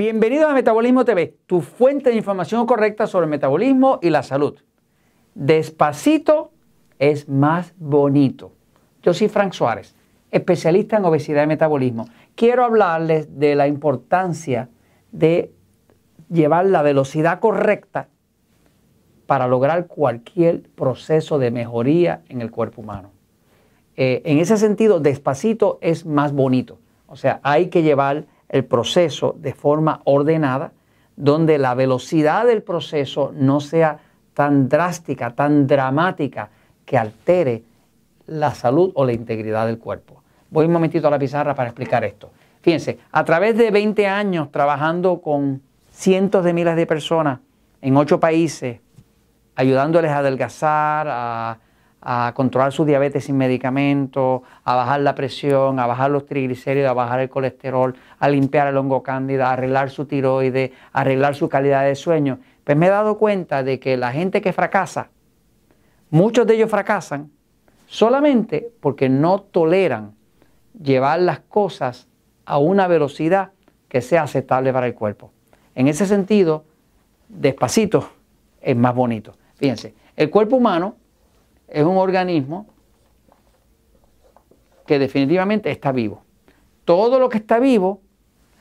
Bienvenidos a Metabolismo TV, tu fuente de información correcta sobre el metabolismo y la salud. Despacito es más bonito. Yo soy Frank Suárez, especialista en obesidad y metabolismo. Quiero hablarles de la importancia de llevar la velocidad correcta para lograr cualquier proceso de mejoría en el cuerpo humano. Eh, en ese sentido, despacito es más bonito. O sea, hay que llevar el proceso de forma ordenada, donde la velocidad del proceso no sea tan drástica, tan dramática, que altere la salud o la integridad del cuerpo. Voy un momentito a la pizarra para explicar esto. Fíjense, a través de 20 años trabajando con cientos de miles de personas en ocho países, ayudándoles a adelgazar, a, controlar su diabetes sin medicamentos, a bajar la presión, a bajar los triglicéridos, a bajar el colesterol, a limpiar el hongo cándida, a arreglar su tiroides, a arreglar su calidad de sueño. Pues me he dado cuenta de que la gente que fracasa, muchos de ellos fracasan solamente porque no toleran llevar las cosas a una velocidad que sea aceptable para el cuerpo. En ese sentido, despacito es más bonito. Fíjense, el cuerpo humano es un organismo que definitivamente está vivo. Todo lo que está vivo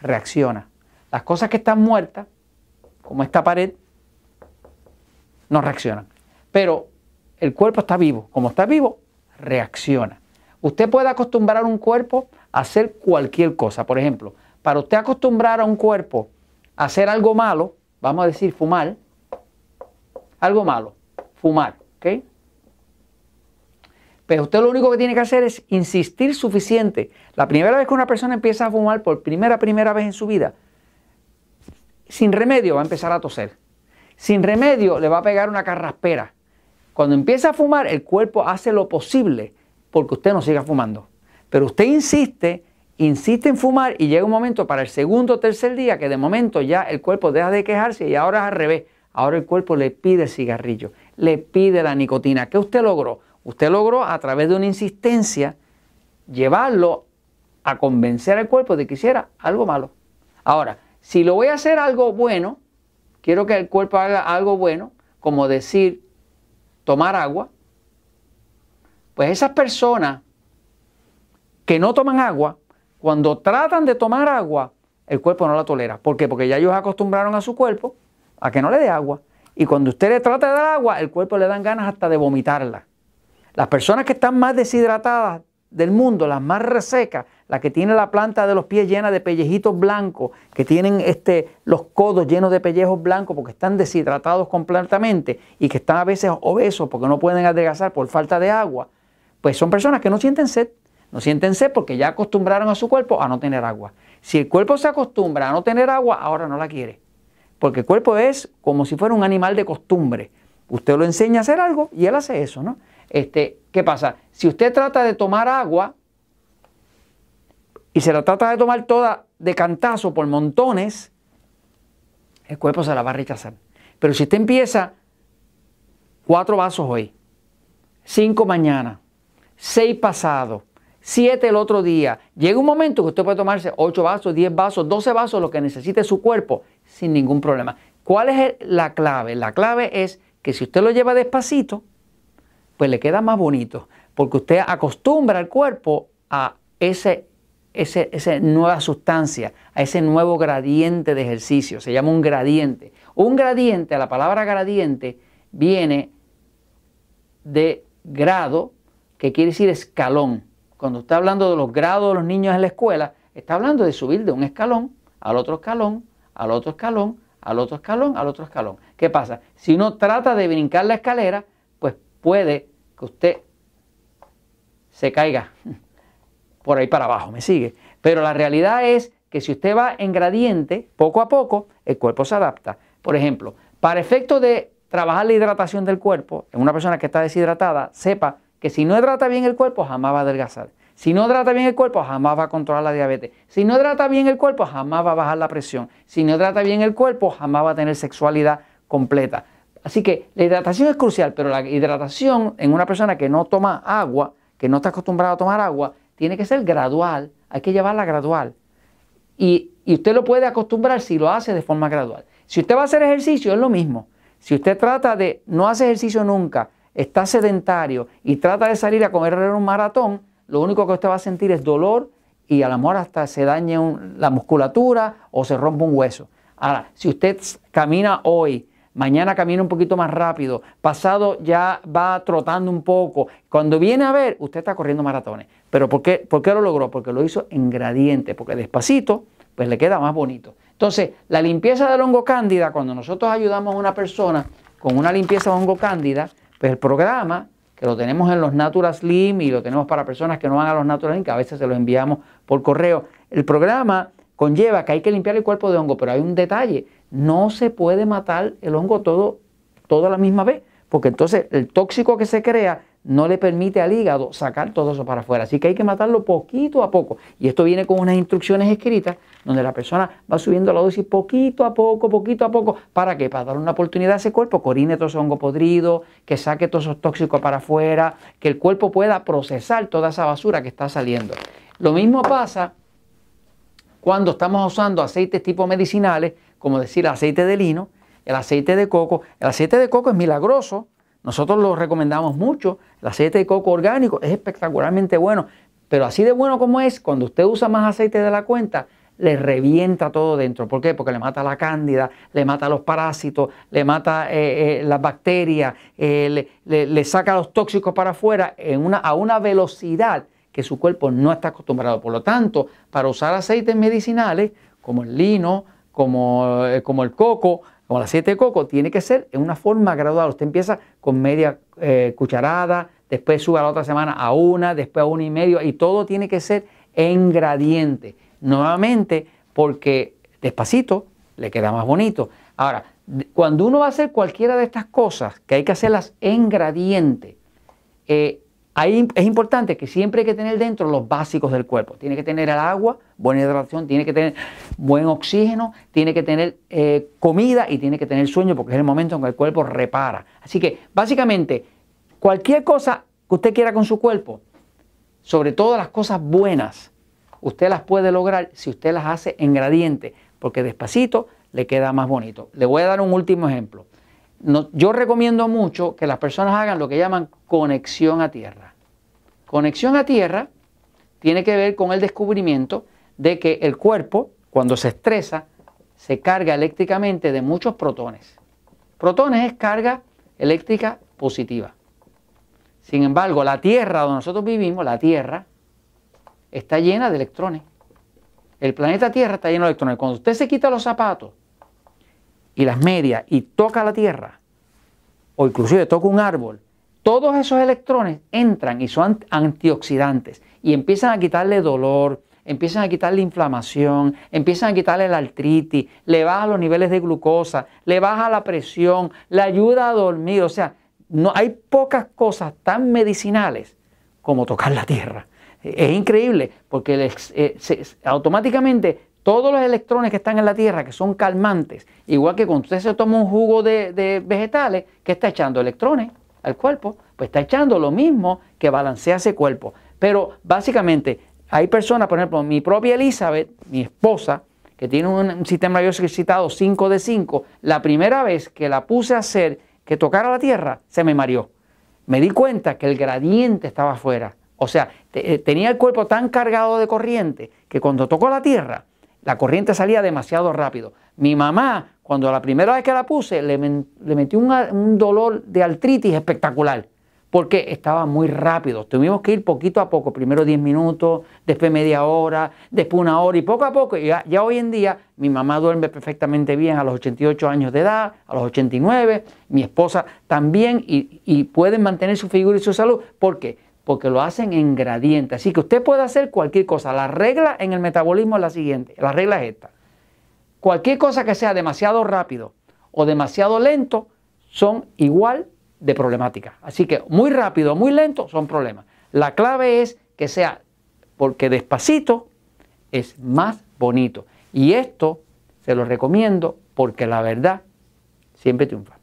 reacciona. Las cosas que están muertas, como esta pared, no reaccionan. Pero el cuerpo está vivo. Como está vivo, reacciona. Usted puede acostumbrar un cuerpo a hacer cualquier cosa. Por ejemplo, para usted acostumbrar a un cuerpo a hacer algo malo, vamos a decir fumar, algo malo, fumar, ¿ok? Pero usted lo único que tiene que hacer es insistir suficiente. La primera vez que una persona empieza a fumar por primera, primera vez en su vida, sin remedio va a empezar a toser. Sin remedio le va a pegar una carraspera. Cuando empieza a fumar, el cuerpo hace lo posible porque usted no siga fumando. Pero usted insiste, insiste en fumar y llega un momento para el segundo o tercer día que de momento ya el cuerpo deja de quejarse y ahora es al revés. Ahora el cuerpo le pide el cigarrillo, le pide la nicotina. ¿Qué usted logró? Usted logró a través de una insistencia llevarlo a convencer al cuerpo de que hiciera algo malo. Ahora, si lo voy a hacer algo bueno, quiero que el cuerpo haga algo bueno, como decir, tomar agua, pues esas personas que no toman agua, cuando tratan de tomar agua, el cuerpo no la tolera. ¿Por qué? Porque ya ellos acostumbraron a su cuerpo a que no le dé agua. Y cuando usted le trata de dar agua, el cuerpo le dan ganas hasta de vomitarla. Las personas que están más deshidratadas del mundo, las más resecas, las que tienen la planta de los pies llena de pellejitos blancos, que tienen este, los codos llenos de pellejos blancos porque están deshidratados completamente y que están a veces obesos porque no pueden adelgazar por falta de agua, pues son personas que no sienten sed. No sienten sed porque ya acostumbraron a su cuerpo a no tener agua. Si el cuerpo se acostumbra a no tener agua, ahora no la quiere. Porque el cuerpo es como si fuera un animal de costumbre. Usted lo enseña a hacer algo y él hace eso, ¿no? Este, ¿Qué pasa? Si usted trata de tomar agua y se la trata de tomar toda de cantazo por montones, el cuerpo se la va a rechazar. Pero si usted empieza cuatro vasos hoy, cinco mañana, seis pasados, siete el otro día. Llega un momento que usted puede tomarse ocho vasos, diez vasos, doce vasos, lo que necesite su cuerpo, sin ningún problema. ¿Cuál es la clave? La clave es que si usted lo lleva despacito, pues le queda más bonito, porque usted acostumbra al cuerpo a ese, ese, esa nueva sustancia, a ese nuevo gradiente de ejercicio. Se llama un gradiente. Un gradiente, la palabra gradiente, viene de grado que quiere decir escalón. Cuando está hablando de los grados de los niños en la escuela, está hablando de subir de un escalón al otro escalón, al otro escalón, al otro escalón, al otro escalón. ¿Qué pasa? Si uno trata de brincar la escalera, puede que usted se caiga por ahí para abajo, ¿me sigue? Pero la realidad es que si usted va en gradiente, poco a poco, el cuerpo se adapta. Por ejemplo, para efecto de trabajar la hidratación del cuerpo, en una persona que está deshidratada, sepa que si no hidrata bien el cuerpo, jamás va a adelgazar. Si no hidrata bien el cuerpo, jamás va a controlar la diabetes. Si no hidrata bien el cuerpo, jamás va a bajar la presión. Si no hidrata bien el cuerpo, jamás va a tener sexualidad completa. Así que la hidratación es crucial, pero la hidratación en una persona que no toma agua, que no está acostumbrada a tomar agua, tiene que ser gradual, hay que llevarla gradual. y, y usted lo puede acostumbrar si lo hace de forma gradual. Si usted va a hacer ejercicio, es lo mismo. Si usted trata de no hacer ejercicio nunca, está sedentario y trata de salir a correr un maratón, lo único que usted va a sentir es dolor y a lo mejor hasta se dañe la musculatura o se rompe un hueso. Ahora, si usted camina hoy, mañana camina un poquito más rápido, pasado ya va trotando un poco, cuando viene a ver, usted está corriendo maratones. ¿Pero por qué, lo logró? Porque lo hizo en gradiente, porque despacito, pues le queda más bonito. Entonces, la limpieza del hongo cándida, cuando nosotros ayudamos a una persona con una limpieza de hongo cándida, pues el programa, que lo tenemos en los Natural Slim y lo tenemos para personas que no van a los Natural Slim, que a veces se lo enviamos por correo, el programa conlleva que hay que limpiar el cuerpo de hongo, pero hay un detalle, no se puede matar el hongo todo, toda la misma vez, porque entonces el tóxico que se crea no le permite al hígado sacar todo eso para afuera. Así que hay que matarlo poquito a poco. Y esto viene con unas instrucciones escritas donde la persona va subiendo la dosis poquito a poco, poquito a poco. ¿Para qué? Para dar una oportunidad a ese cuerpo que orine todo ese hongo podrido, que saque todos esos tóxicos para afuera, que el cuerpo pueda procesar toda esa basura que está saliendo. Lo mismo pasa cuando estamos usando aceites tipo medicinales, como decir aceite de lino, el aceite de coco. El aceite de coco es milagroso nosotros lo recomendamos mucho. El aceite de coco orgánico es espectacularmente bueno, pero así de bueno como es, cuando usted usa más aceite de la cuenta, le revienta todo dentro. ¿Por qué? Porque le mata la cándida, le mata los parásitos, le mata eh, eh, las bacterias, eh, le, saca los tóxicos para afuera a una velocidad que su cuerpo no está acostumbrado. Por lo tanto, para usar aceites medicinales como el lino, como, como el coco, como el aceite de coco, tiene que ser en una forma gradual. Usted empieza con media eh, cucharada, después sube a la otra semana a una, después a una y medio, y todo tiene que ser en gradiente. Nuevamente, porque despacito le queda más bonito. Ahora, cuando uno va a hacer cualquiera de estas cosas, que hay que hacerlas en gradiente, eh, Ahí es importante que siempre hay que tener dentro los básicos del cuerpo. Tiene que tener el agua, buena hidratación, tiene que tener buen oxígeno, tiene que tener eh, comida y tiene que tener sueño porque es el momento en que el cuerpo repara. Así que básicamente cualquier cosa que usted quiera con su cuerpo, sobre todo las cosas buenas, usted las puede lograr si usted las hace en gradiente, porque despacito le queda más bonito. Le voy a dar un último ejemplo. Yo recomiendo mucho que las personas hagan lo que llaman conexión a tierra. Conexión a tierra tiene que ver con el descubrimiento de que el cuerpo, cuando se estresa, se carga eléctricamente de muchos protones. Protones es carga eléctrica positiva. Sin embargo, la Tierra donde nosotros vivimos, la Tierra, está llena de electrones. El planeta Tierra está lleno de electrones. Cuando usted se quita los zapatos y las medias y toca la Tierra, o inclusive toca un árbol, todos esos electrones entran y son antioxidantes y empiezan a quitarle dolor, empiezan a quitarle inflamación, empiezan a quitarle la artritis, le baja los niveles de glucosa, le baja la presión, le ayuda a dormir. O sea, no, hay pocas cosas tan medicinales como tocar la tierra. Es increíble porque eh, automáticamente todos los electrones que están en la tierra, que son calmantes, igual que cuando usted se toma un jugo de, vegetales, que está echando electrones al cuerpo, pues está echando lo mismo que balancea ese cuerpo. Pero básicamente hay personas, por ejemplo, mi propia Elizabeth, mi esposa, que tiene un, sistema nervioso excitado 5 de 5, la primera vez que la puse a hacer que tocara la tierra, se me mareó. Me di cuenta que el gradiente estaba afuera. O sea, eh, tenía el cuerpo tan cargado de corriente que cuando tocó la tierra, la corriente salía demasiado rápido. Mi mamá cuando la primera vez que la puse, le, metió un dolor de artritis espectacular, porque estaba muy rápido. Tuvimos que ir poquito a poco, primero 10 minutos, después media hora, después una hora, y poco a poco, ya, ya hoy en día mi mamá duerme perfectamente bien a los 88 años de edad, a los 89, mi esposa también, y, y pueden mantener su figura y su salud. ¿Por qué? Porque lo hacen en gradiente. Así que usted puede hacer cualquier cosa. La regla en el metabolismo es la siguiente, la regla es esta Cualquier cosa que sea demasiado rápido o demasiado lento son igual de problemáticas. Así que muy rápido o muy lento son problemas. La clave es que sea porque despacito es más bonito. Y esto se lo recomiendo porque la verdad siempre triunfa.